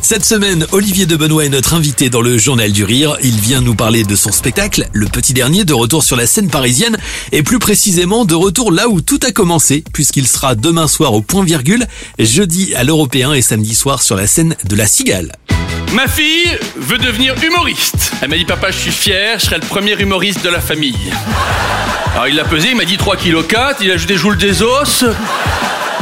Cette semaine, Olivier de Benoît est notre invité dans le Journal du Rire. Il vient nous parler de son spectacle, Le Petit Dernier, de retour sur la scène parisienne, et plus précisément de retour là où tout a commencé, puisqu'il sera demain soir au point virgule, jeudi à l'Européen et samedi soir sur la scène de la Cigale. Ma fille veut devenir humoriste. Elle m'a dit papa je suis fier, je serai le premier humoriste de la famille. Alors il l'a pesé, il m'a dit 3 kg 4, il a ajouté joule des os.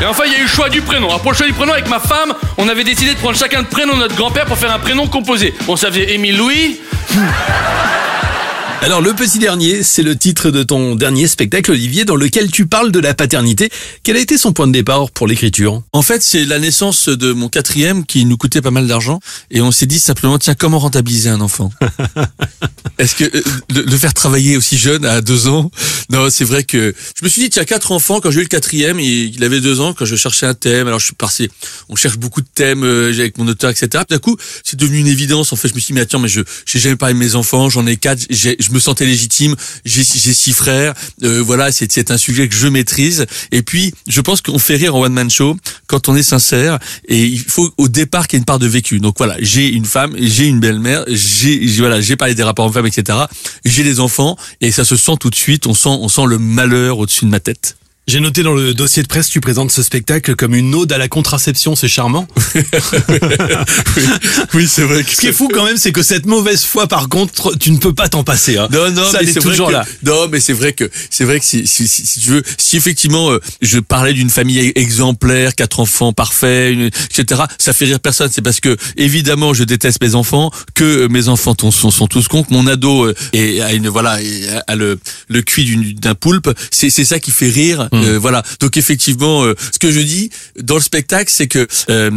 Et enfin il y a eu le choix du prénom. Pour le choix du prénom avec ma femme, on avait décidé de prendre chacun le prénom de notre grand-père pour faire un prénom composé. Bon ça faisait Émile Louis. Alors, Le Petit Dernier, c'est le titre de ton dernier spectacle, Olivier, dans lequel tu parles de la paternité. Quel a été son point de départ pour l'écriture? En fait, c'est la naissance de mon quatrième qui nous coûtait pas mal d'argent. Et on s'est dit simplement, tiens, comment rentabiliser un enfant? Est-ce que euh, le, le faire travailler aussi jeune, à deux ans? Non, c'est vrai que je me suis dit, tiens, quatre enfants, quand j'ai eu le quatrième, il, il avait deux ans, quand je cherchais un thème, alors je suis passé, on cherche beaucoup de thèmes euh, avec mon auteur, etc. D'un coup, c'est devenu une évidence. En fait, je me suis dit, mais attends, mais je j'ai jamais parlé de mes enfants, j'en ai quatre, j'ai- je me sentais légitime, j'ai six frères, euh, voilà, c'est un sujet que je maîtrise. Et puis, je pense qu'on fait rire en one man show quand on est sincère. Et il faut au départ qu'il y ait une part de vécu. Donc voilà, j'ai une femme, j'ai une belle-mère, j'ai j'ai- voilà, j'ai parlé des rapports hommes-femmes, etc. J'ai des enfants et ça se sent tout de suite. On sent on sent le malheur au-dessus de ma tête. J'ai noté dans le dossier de presse, tu présentes ce spectacle comme une ode à la contraception, c'est charmant. oui, c'est vrai. Que Ce qui est fou quand même, c'est que cette mauvaise foi, par contre, tu ne peux pas t'en passer. Hein. Non, non, ça mais c'est vrai toujours que- là. Non, mais c'est vrai que c'est vrai que si, si, si, si tu veux, si effectivement euh, je parlais d'une famille exemplaire, quatre enfants parfaits, une- etc. Ça fait rire personne. C'est parce que évidemment je déteste mes enfants, que euh, mes enfants sont, sont, tous cons, que mon ado euh, est, a une voilà a le le cuit d'un poulpe. C'est c'est ça qui fait rire. Euh, voilà. Donc effectivement, euh, ce que je dis dans le spectacle, c'est que euh,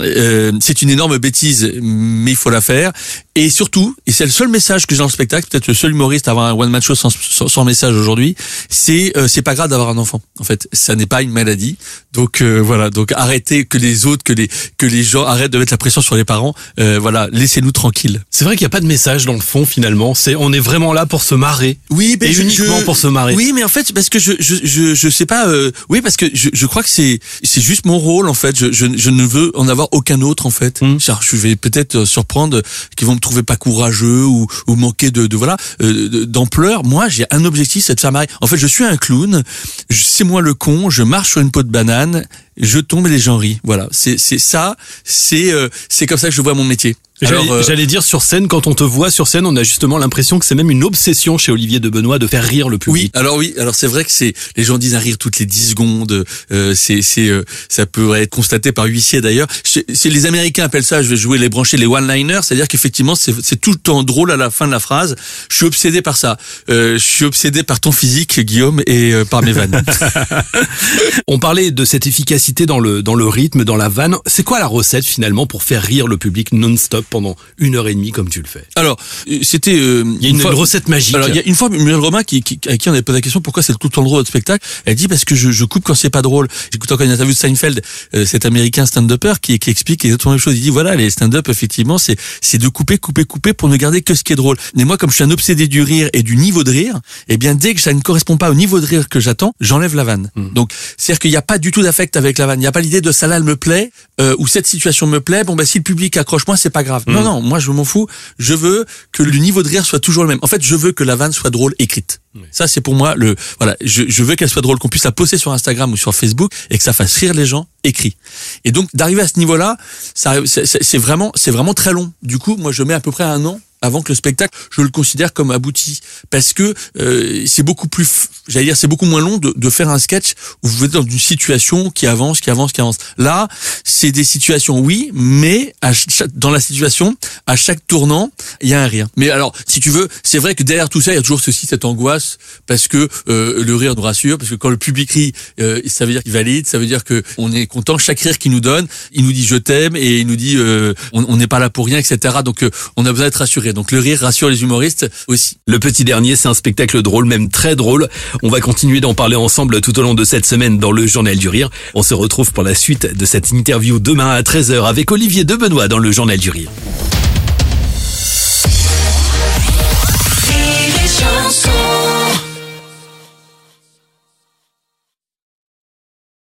euh, c'est une énorme bêtise, mais il faut la faire. Et surtout, et c'est le seul message que j'ai dans le spectacle, peut-être le seul humoriste à avoir un one man show sans, sans, sans message aujourd'hui, c'est euh, c'est pas grave d'avoir un enfant. En fait, ça n'est pas une maladie. Donc euh, voilà, donc arrêtez que les autres, que les que les gens arrêtent de mettre la pression sur les parents. Euh, voilà, laissez-nous tranquilles. C'est vrai qu'il n'y a pas de message dans le fond finalement. C'est on est vraiment là pour se marrer. Oui, Et uniquement pour se marrer. Oui, mais en fait, parce que je je je, je sais pas. euh, oui, parce que je, je crois que c'est c'est juste mon rôle en fait. Je, je je ne veux en avoir aucun autre en fait. Mm. Car je vais peut-être euh, surprendre qu'ils vont me trouver pas courageux ou ou manquer de de voilà euh, d'ampleur. Moi, j'ai un objectif, c'est de faire marrer. En fait, je suis un clown. Je- C'est moi le con. Je marche sur une peau de banane. Je tombe et les gens rient. Voilà. C'est ça. C'est euh, c'est comme ça que je vois mon métier. J'allais euh, j'allais dire sur scène, quand on te voit sur scène, on a justement l'impression que c'est même une obsession chez Olivier de Benoît de faire rire le Oui, public. alors oui, alors c'est vrai que c'est les gens disent un rire toutes les 10 secondes. Euh, c'est c'est euh, ça peut être constaté par huissier d'ailleurs. C'est les Américains appellent ça, je vais jouer les brancher les one-liners, c'est-à-dire qu'effectivement c'est c'est tout le temps drôle à la fin de la phrase. Je suis obsédé par ça. Euh, je suis obsédé par ton physique, Guillaume, et euh, par mes vannes. On parlait de cette efficacité dans le dans le rythme, dans la vanne. C'est quoi la recette finalement pour faire rire le public non-stop? Pendant une heure et demie comme tu le fais Alors euh, c'était euh, Il y a une, une recette magique. Alors, il y a une fois, Muriel Romain, qui, qui, à qui on avait posé la question pourquoi c'est tout le temps drôle votre spectacle, elle dit parce que je, je coupe quand c'est pas drôle. J'écoute encore une interview de Seinfeld, euh, cet américain stand-upper, qui, qui explique exactement la même chose. Il dit voilà, les stand-up, effectivement, c'est, c'est de couper, couper, couper pour ne garder que ce qui est drôle. Mais moi, comme je suis un obsédé du rire et du niveau de rire, eh bien, dès que ça ne correspond pas au niveau de rire que j'attends, j'enlève la vanne. Donc, c'est-à-dire qu'il n'y a pas du tout d'affect avec la vanne. Il n'y a pas l'idée de ça là elle me plaît, euh, ou cette situation me plaît. Bon, bah, si le public accroche moins, c'est pas grave. Non, non, moi, je m'en fous. Je veux que le niveau de rire soit toujours le même. En fait, je veux que la vanne soit drôle écrite. Ça, c'est pour moi le, voilà, je, je veux qu'elle soit drôle, qu'on puisse la poster sur Instagram ou sur Facebook et que ça fasse rire les gens écrit. Et donc, d'arriver à ce niveau-là, c'est vraiment, c'est vraiment très long. Du coup, moi, je mets à peu près un an avant que le spectacle, je le considère comme abouti. Parce que euh, c'est beaucoup plus, j'allais dire, c'est beaucoup moins long de, de faire un sketch où vous êtes dans une situation qui avance, qui avance, qui avance. Là, c'est des situations, oui, mais à chaque- dans la situation, à chaque tournant, il y a un rire. Mais alors, si tu veux, c'est vrai que derrière tout ça, il y a toujours ceci, cette angoisse, parce que euh, le rire nous rassure, parce que quand le public rit, euh, ça veut dire qu'il valide, ça veut dire que on est content. Chaque rire qu'il nous donne, il nous dit je t'aime et il nous dit euh, on on n'est pas là pour rien, etc. Donc euh, on a besoin d'être rassuré. Donc le rire rassure les humoristes aussi. Le petit dernier, c'est un spectacle drôle, même très drôle. On va continuer d'en parler ensemble tout au long de cette semaine dans le Journal du Rire. On se retrouve pour la suite de cette interview demain à 13h avec Olivier Debenois dans le Journal du Rire.